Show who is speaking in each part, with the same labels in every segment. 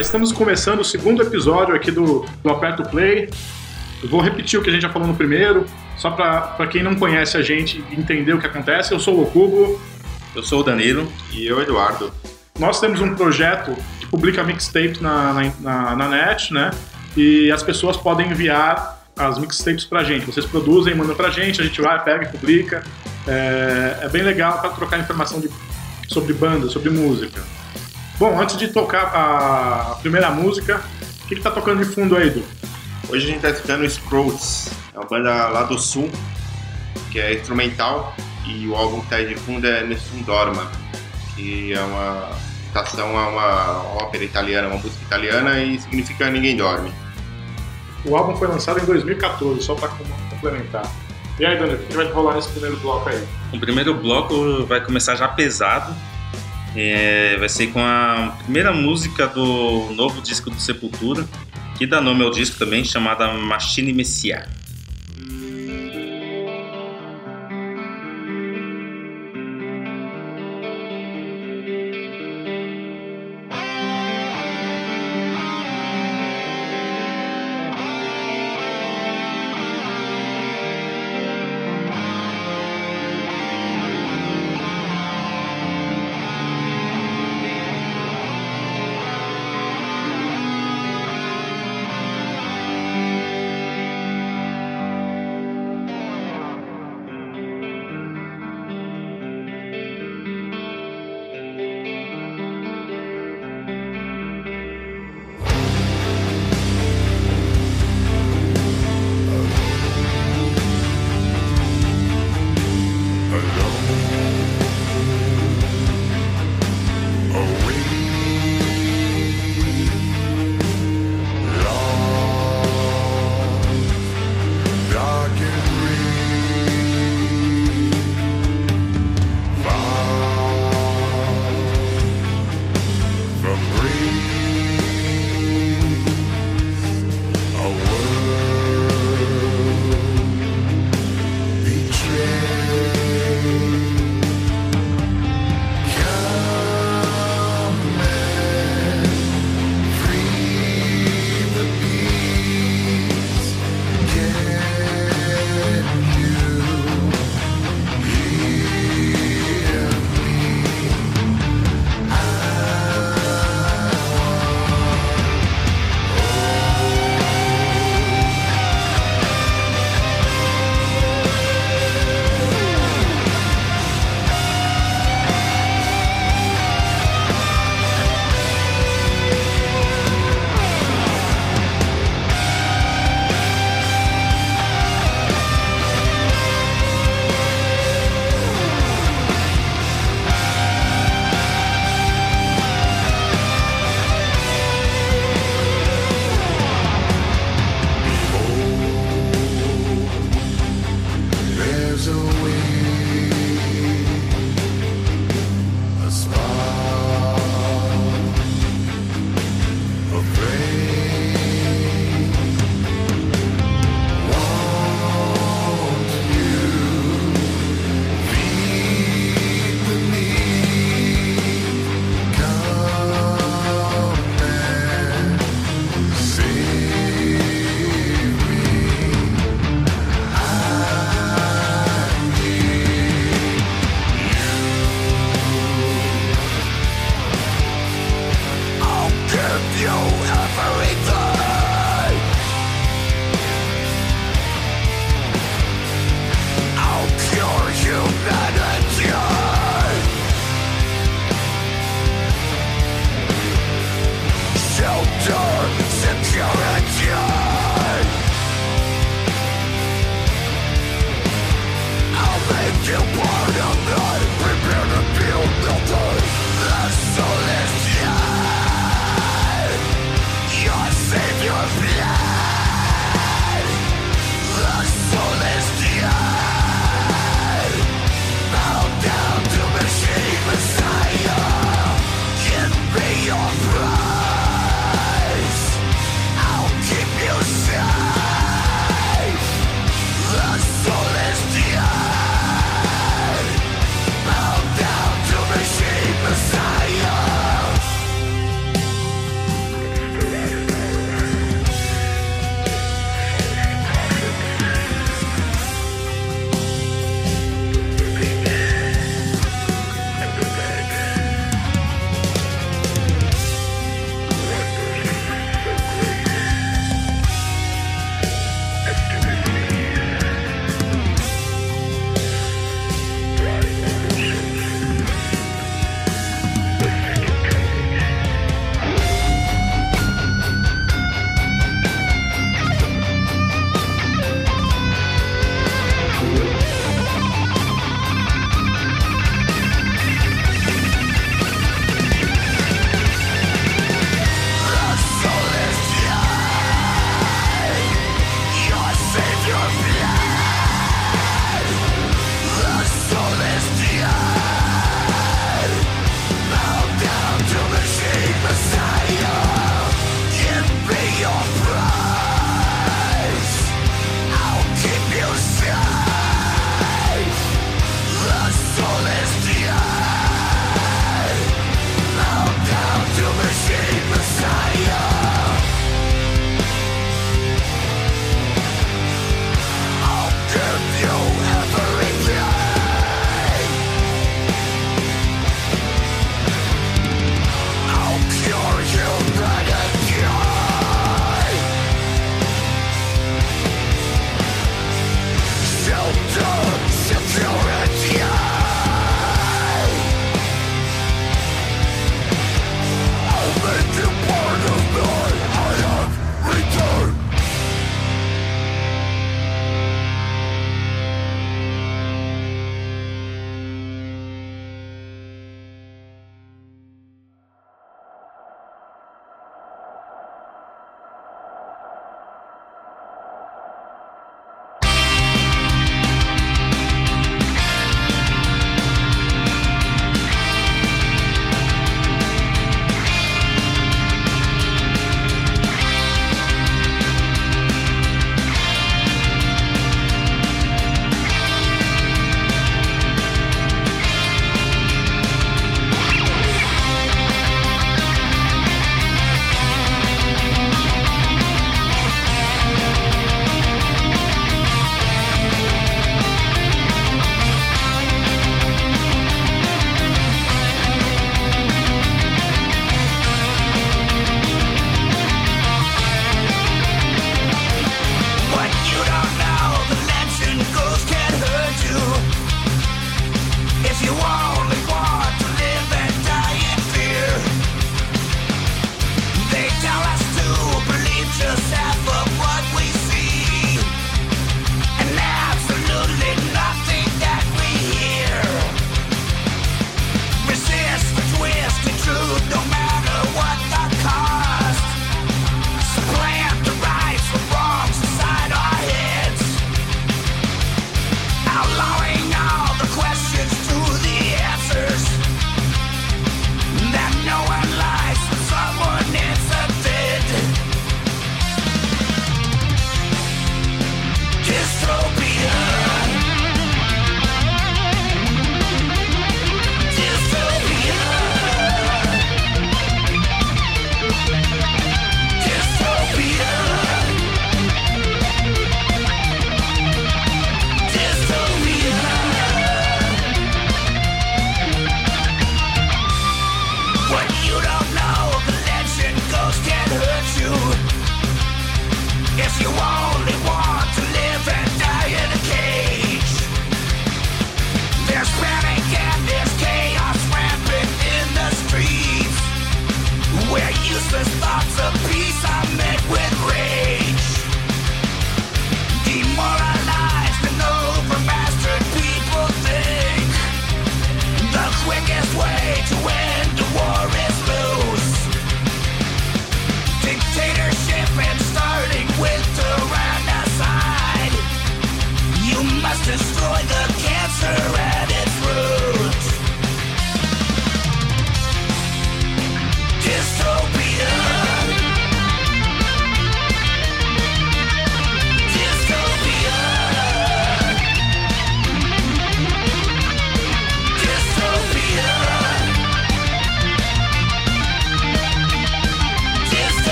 Speaker 1: Estamos começando o segundo episódio aqui do, do Aperto Play. Eu vou repetir o que a gente já falou no primeiro, só para quem não conhece a gente entender o que acontece. Eu sou o Cubo.
Speaker 2: Eu sou o Danilo.
Speaker 3: E eu, Eduardo.
Speaker 1: Nós temos um projeto que publica mixtapes na, na, na, na net, né? E as pessoas podem enviar as mixtapes pra gente. Vocês produzem, mandam pra gente, a gente vai, pega e publica. É, é bem legal para trocar informação de, sobre banda, sobre música. Bom, antes de tocar a primeira música, o que, que tá tocando de fundo aí, Edu?
Speaker 3: Hoje a gente tá escutando Scrolls, é uma banda lá do sul, que é instrumental, e o álbum que tá aí de fundo é Nessun Dorma, que é uma citação a uma ópera italiana, uma música italiana e significa Ninguém Dorme.
Speaker 1: O álbum foi lançado em 2014, só para complementar. E aí, Daniel, o que vai rolar nesse primeiro bloco aí?
Speaker 2: O primeiro bloco vai começar já pesado, é, vai ser com a primeira música do novo disco do Sepultura, que dá nome ao disco também, chamada Machine Messiah.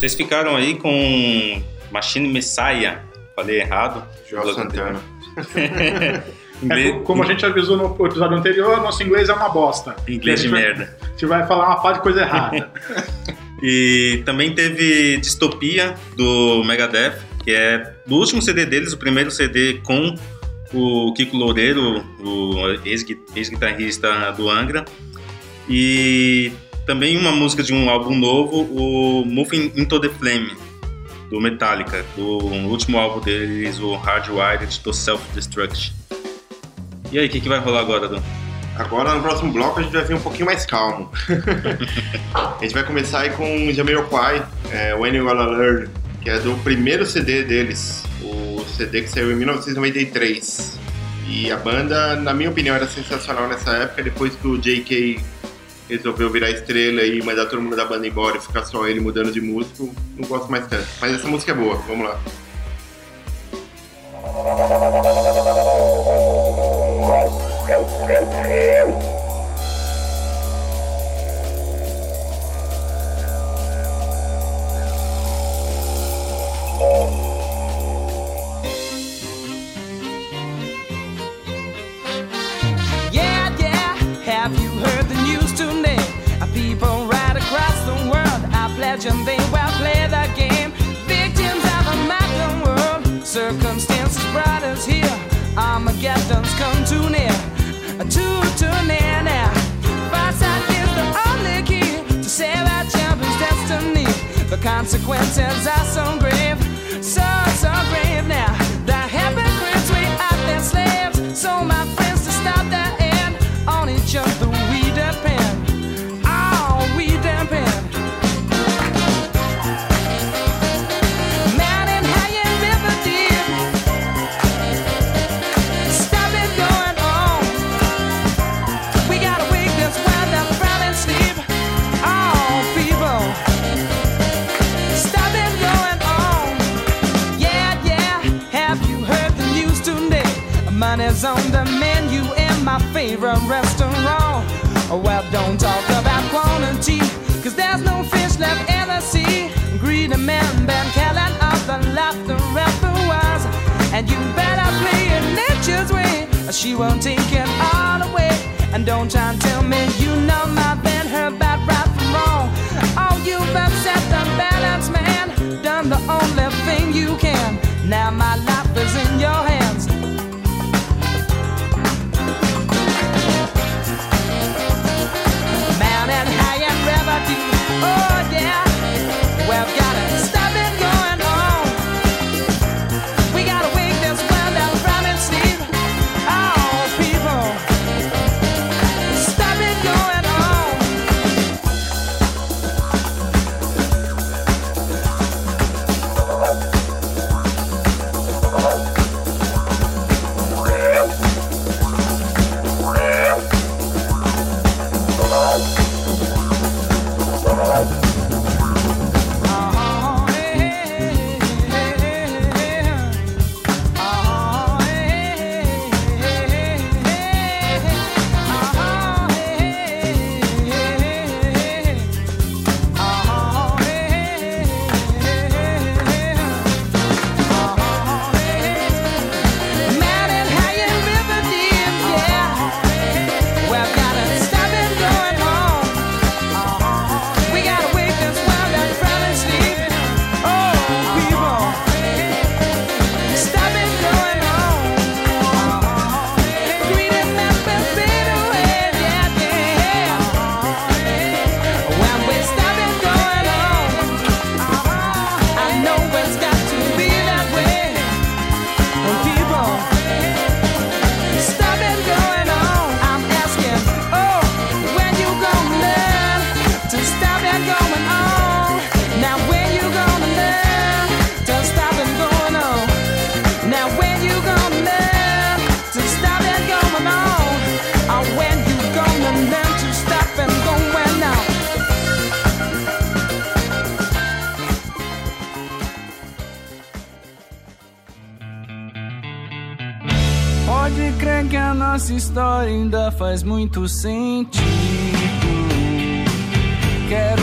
Speaker 2: Vocês ficaram aí com Machine Messiah. Falei errado.
Speaker 3: Joel Santana.
Speaker 1: É, como a gente avisou no episódio anterior, nosso inglês é uma bosta.
Speaker 2: Inglês de
Speaker 1: vai,
Speaker 2: merda.
Speaker 1: A gente vai falar uma parte de coisa errada.
Speaker 2: e também teve Distopia do Megadeth, que é do último CD deles, o primeiro CD com o Kiko Loureiro, o ex-guitarrista do Angra. E também uma música de um álbum novo, o Moving Into the Flame, do Metallica, do último álbum deles, o Hardwired to Self-Destruction. E aí, o que, que vai rolar agora, Dan?
Speaker 3: Agora, no próximo bloco, a gente vai vir um pouquinho mais calmo. a gente vai começar aí com o Jamiroquai, é, When You Gonna Learn, que é do primeiro CD deles, o CD que saiu em 1993. E a banda, na minha opinião, era sensacional nessa época, depois que o J.K. resolveu virar estrela e mandar todo mundo da banda embora e ficar só ele mudando de músico, não gosto mais tanto. Mas essa música é boa, vamos lá.
Speaker 4: Yeah, Armageddon's come too near, too, too near now. Foresight is the only key to save our children's destiny. The consequences are so grave, so, so grave now. The hypocrites, she won't take it all away. And don't try and tell me you know my band, her bad right from wrong. Oh, you've upset the balance, man. Done the only thing you can. Now my life nossa história ainda faz muito sentido. Quero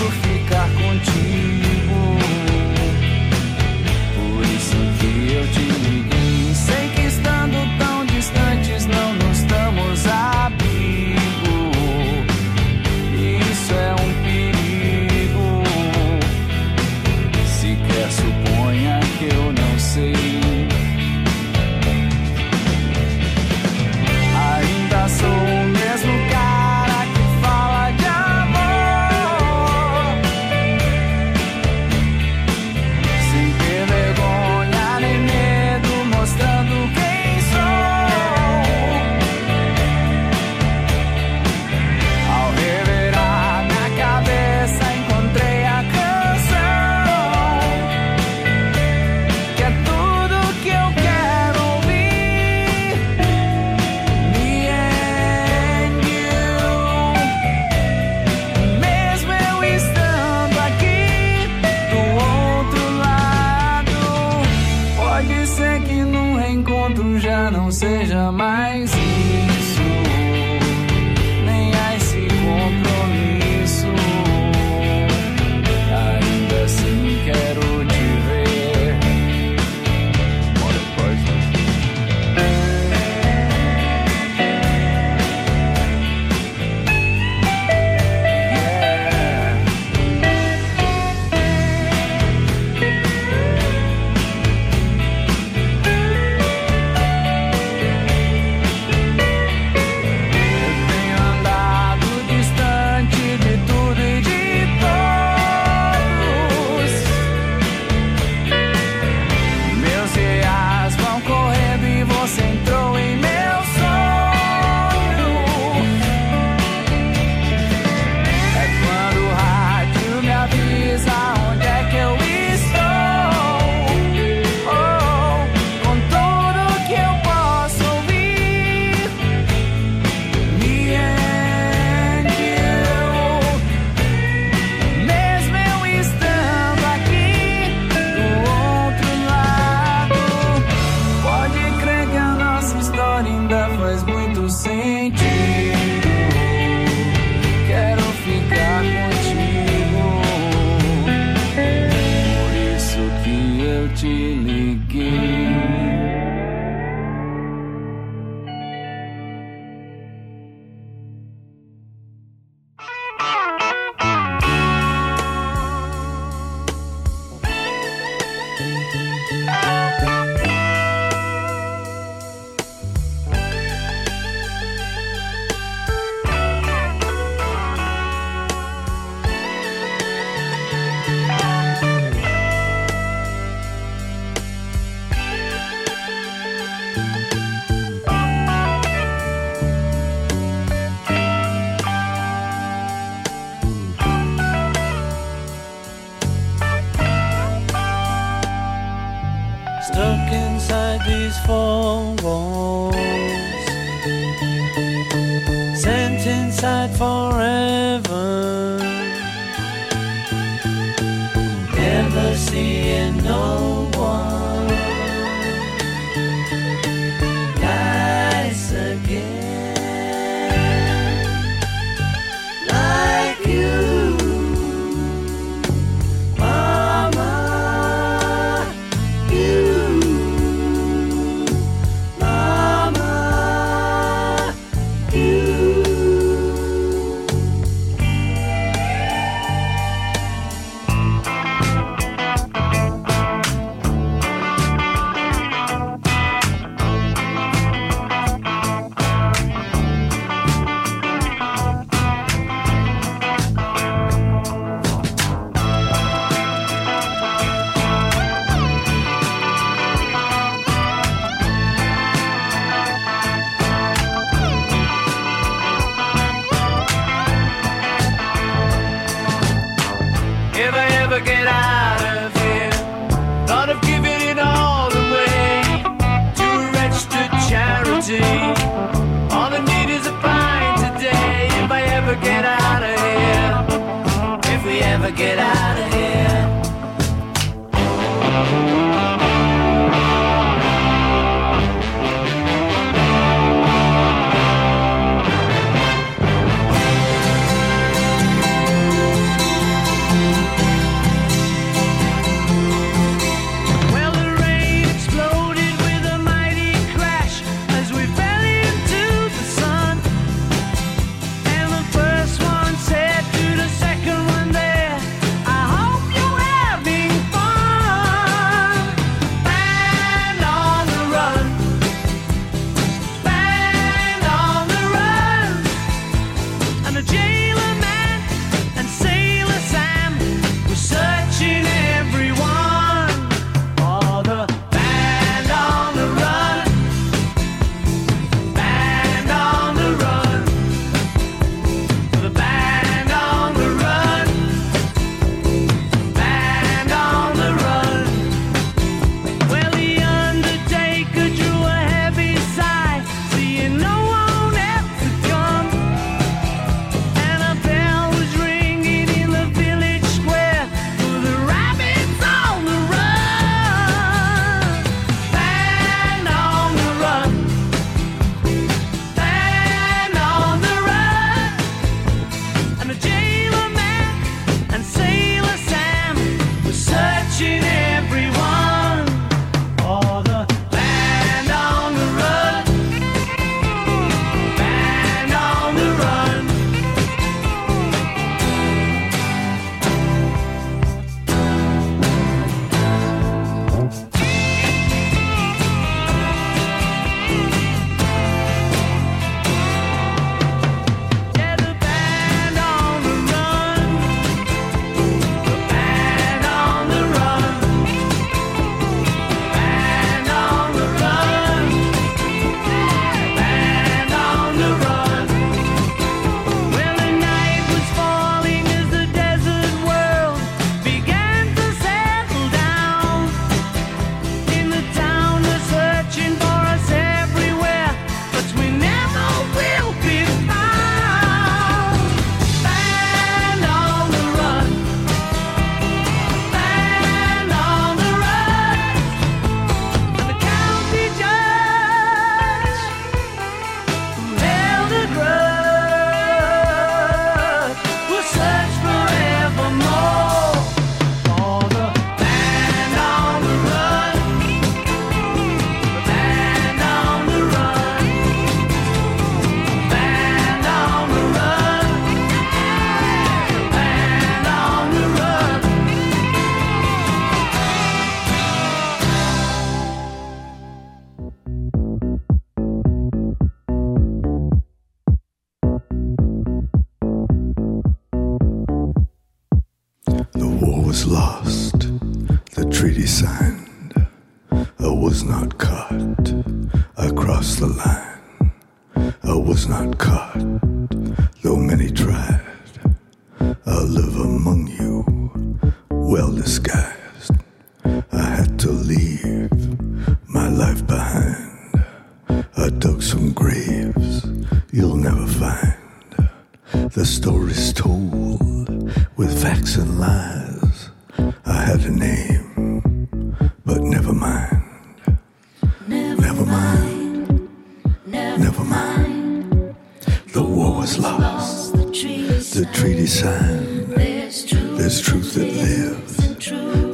Speaker 5: There's truth that lives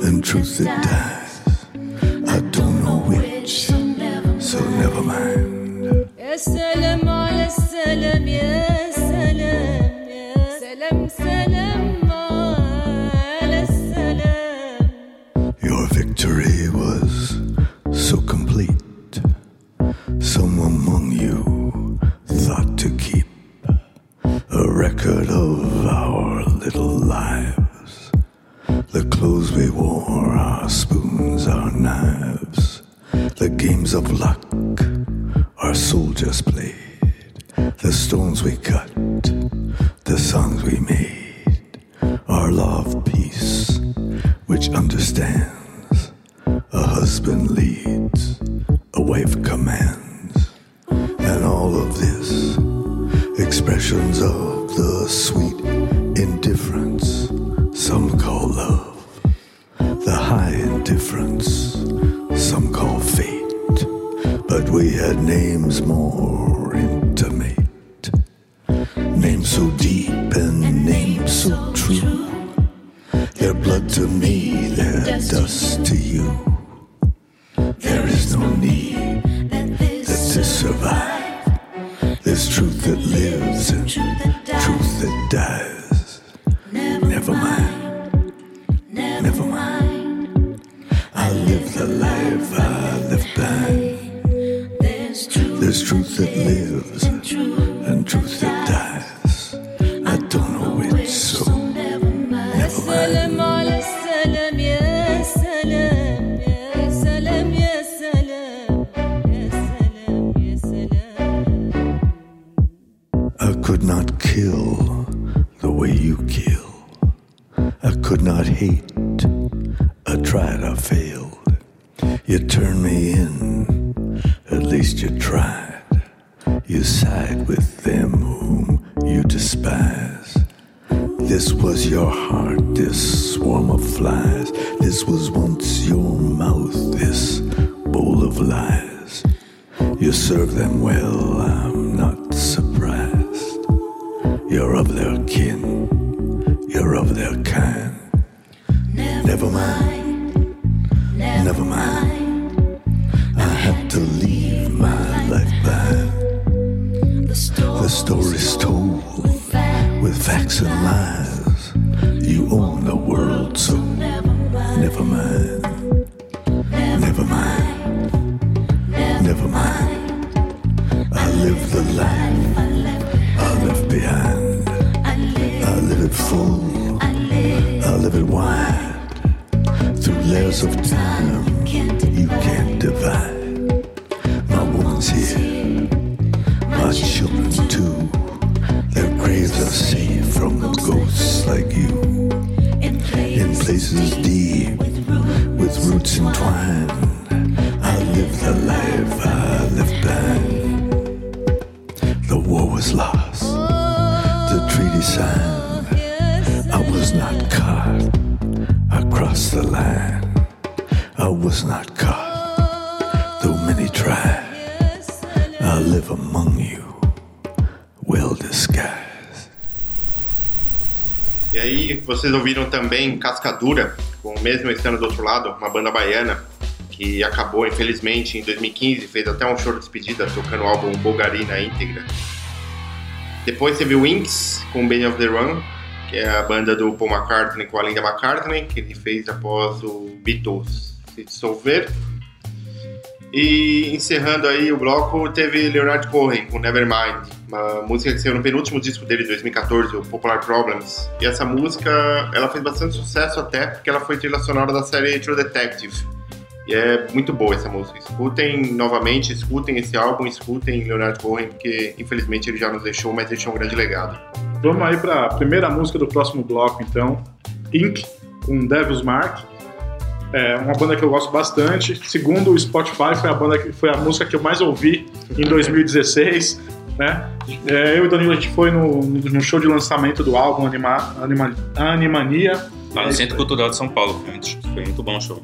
Speaker 5: and truth that dies. I don't know which, so never mind. Heart, this swarm of flies. This was once your mouth, this bowl of lies. You serve them well, I'm not surprised. You're of their kin, you're of their kind. Never mind, never mind. I had to leave my life behind. The story's told with facts and lies. Never mind. Never mind. Never mind. I live the life I left behind. I live it full. I live it wide. Through layers of time, you can't divide. My woman's here. My children too. Their graves are safe from ghosts like you. In places entwined. I live the life I left behind. The war was lost. The treaty signed. I was not caught. The line. I was not caught. Though many tried. I live among you.
Speaker 3: E aí, vocês ouviram também Cascadura, mesmo estando do outro lado, uma banda baiana que acabou, infelizmente, em 2015, fez até um show de despedida tocando o álbum Bulgari na íntegra. Depois teve o Wings com Band of the Run, que é a banda do Paul McCartney com a Linda McCartney, que ele fez após o Beatles se dissolver. E encerrando aí o bloco, teve Leonard Cohen com Nevermind, uma música que saiu no penúltimo disco dele, de 2014, o Popular Problems. E essa música, ela fez bastante sucesso até, porque ela foi sonora da série True Detective. E é muito boa essa música. Escutem novamente, escutem esse álbum, escutem Leonard Cohen, porque infelizmente ele já nos deixou, mas deixou um grande legado.
Speaker 1: Vamos aí para a primeira música do próximo bloco, então. Ink, com Devil's Mark. É uma banda que eu gosto bastante. Segundo o Spotify, foi a banda que foi a música que eu mais ouvi em 2016. Né? É, eu e o Danilo, a gente foi no, no show de lançamento do álbum Anima, Anima, Animania.
Speaker 6: Lá no Centro Cultural de São Paulo. Foi muito, foi muito bom o show.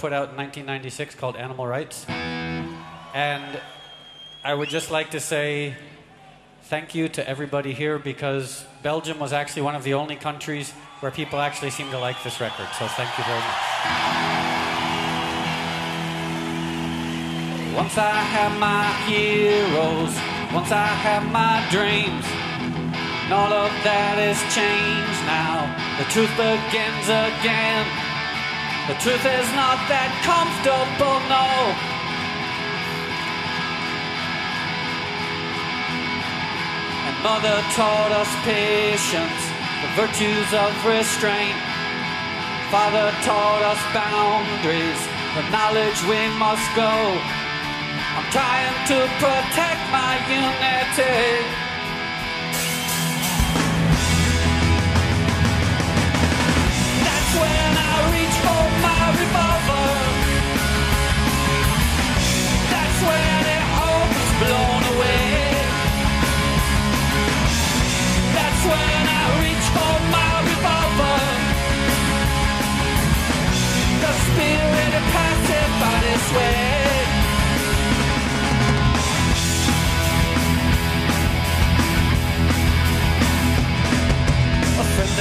Speaker 7: Put
Speaker 8: out in 1996 called Animal Rights. And I would just like to say thank you to everybody here because Belgium was actually one of the only countries where people actually seem to like this record. So thank you very much. Once I had my heroes, once I had my dreams. And all of that has changed now. The truth begins again. The truth is not that comfortable, no. And mother taught us patience, the virtues of restraint. Father taught us boundaries, the knowledge we must go. I'm trying to protect my unity.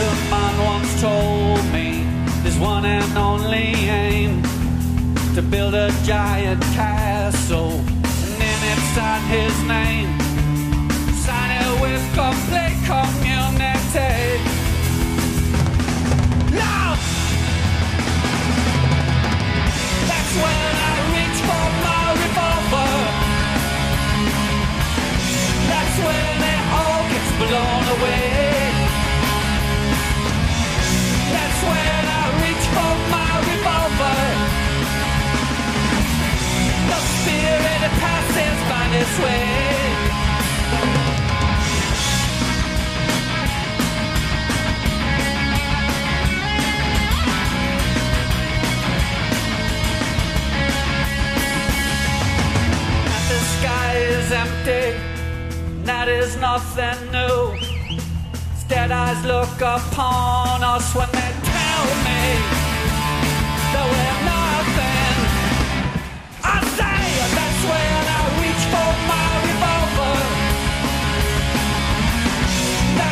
Speaker 8: Of mine once told me his one and only aim to build a giant castle and then it sign his name. Sign it with complete community. Now! That's when I reach for my revolver. That's when it all gets blown away. This the sky is empty. That is nothing new. Dead eyes look upon us when they tell me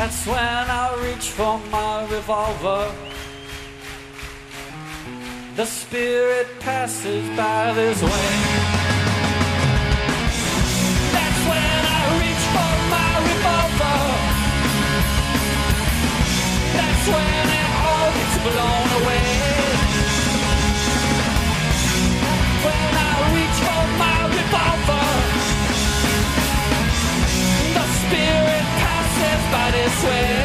Speaker 8: That's when I reach for my revolver. The spirit passes by this way. That's when I reach for my revolver. That's when it all gets blown away.
Speaker 1: swear.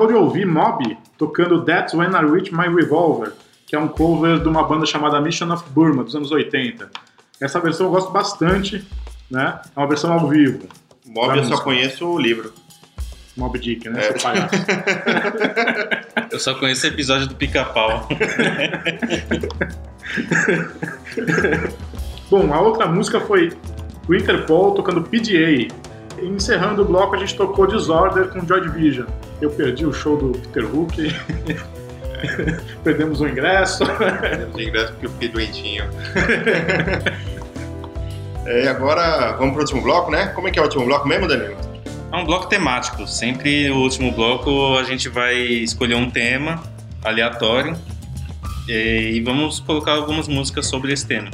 Speaker 1: Acabou de ouvir Mob tocando That's When I Reach My Revolver, que é um cover de uma banda chamada Mission of Burma, dos anos 80. Essa versão eu gosto bastante, né? É uma versão ao vivo.
Speaker 3: Mob eu só conheço o livro.
Speaker 1: Mob Dick, né?
Speaker 3: É.
Speaker 1: Seu palhaço.
Speaker 2: Eu só conheço o episódio do pica-pau.
Speaker 1: Bom, a outra música foi o Interpol tocando PDA. Encerrando o bloco, a gente tocou Disorder com Joy Division. Eu perdi o show do Peter Hook. Perdemos o ingresso.
Speaker 3: Temos de ingresso porque eu fiquei doentinho. É, agora vamos pro último bloco, né? Como é que é o último bloco mesmo, Danilo?
Speaker 2: É um bloco temático. Sempre no último bloco a gente vai escolher um tema aleatório e e vamos colocar algumas músicas sobre esse tema.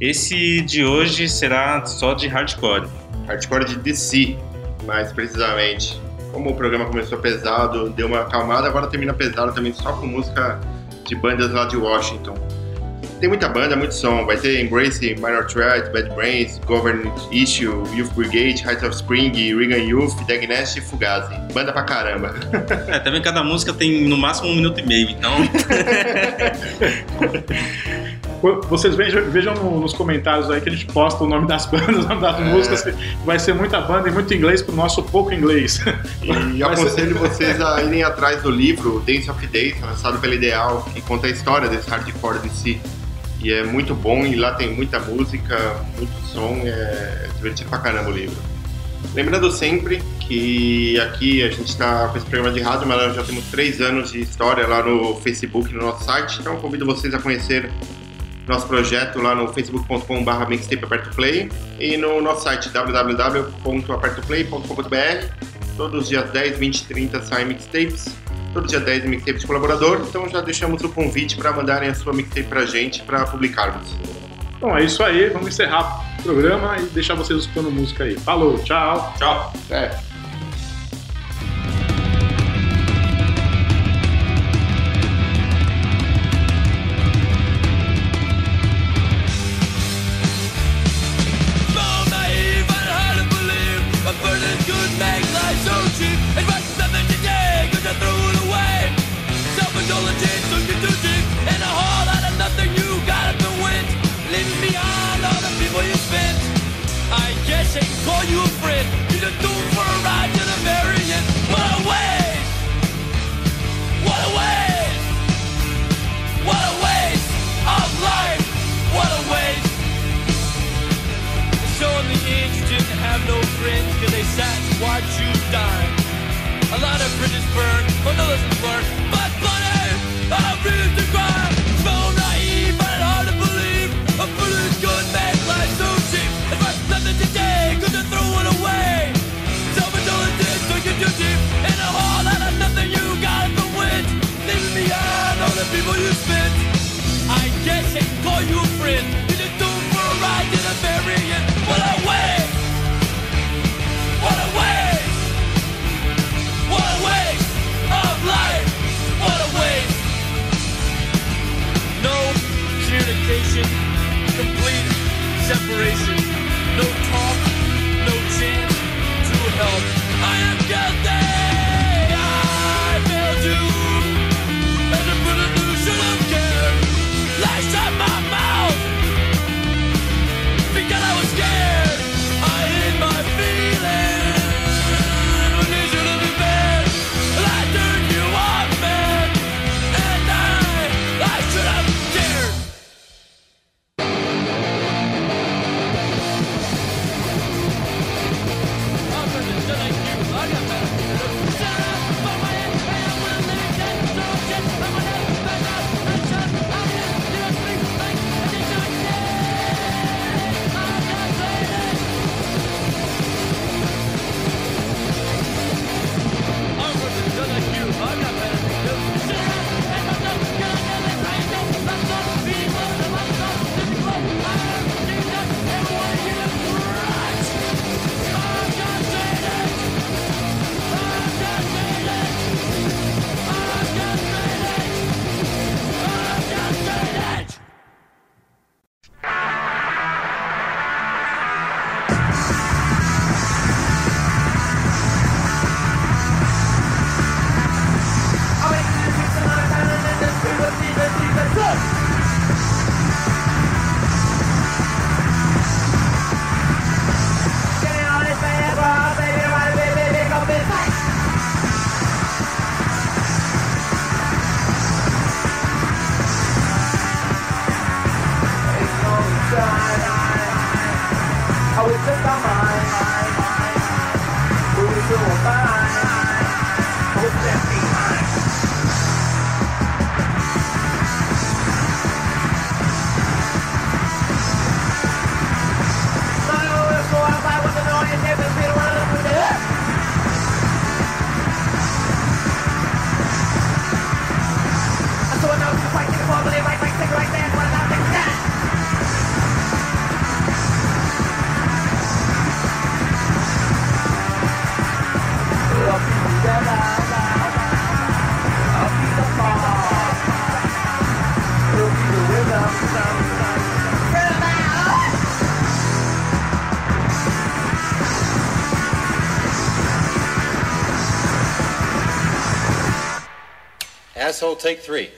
Speaker 2: Esse de hoje será só de hardcore.
Speaker 3: Hardcore de DC, mais precisamente. Como o programa começou pesado, deu uma acalmada, agora termina pesado também, só com música de bandas lá de Washington. Tem muita banda, muito som. Vai ter Embrace, Minor Threat, Bad Brains, Government Issue, Youth Brigade, Heights of Spring, Regan Youth, Dagnest e Fugazi. Banda pra caramba.
Speaker 2: É, também cada música tem no máximo um minuto e meio, então
Speaker 1: Vocês vejam, vejam no- nos comentários aí que a gente posta o nome das bandas, o nome das músicas. que Vai ser muita banda e muito inglês pro nosso pouco inglês.
Speaker 3: E aconselho vocês a irem atrás do livro Dance of Days, lançado pela Ideal, que conta a história desse hardcore de si. E é muito bom, e lá tem muita música, muito som, é divertido pra caramba o livro. Lembrando sempre que aqui a gente está com esse programa de rádio, mas nós já temos três anos de história lá no Facebook, no nosso site, então convido vocês a conhecer nosso projeto lá no facebook.com.br mixtape aperto play e no nosso site www.apertoplay.com.br todos os dias 10, 20 e 30 saem mixtapes todo dia 10 mixtapes de colaborador então já deixamos o convite para mandarem a sua mixtape pra gente para publicarmos
Speaker 1: Bom, é isso aí. Vamos encerrar o programa e deixar vocês escutando música aí. Falou, tchau.
Speaker 3: tchau é.
Speaker 9: Cause they sat and watched you die. A lot of bridges burned, but no lessons learned. But plenty of reasons to cry So naive but hard to believe. A bullet could make life so cheap. It's worth nothing today cause you threw it away. Self-indulgence took you too deep. In a hole out of nothing you got and went Leaving behind all the people you spent. I guess I call You generation.
Speaker 10: Asshole, take three.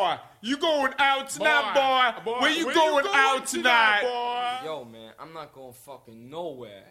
Speaker 11: Boy. You going out tonight, boy?
Speaker 12: Boy,
Speaker 11: Where you
Speaker 12: where
Speaker 11: going, out tonight?
Speaker 12: Yo, man, I'm not going fucking nowhere.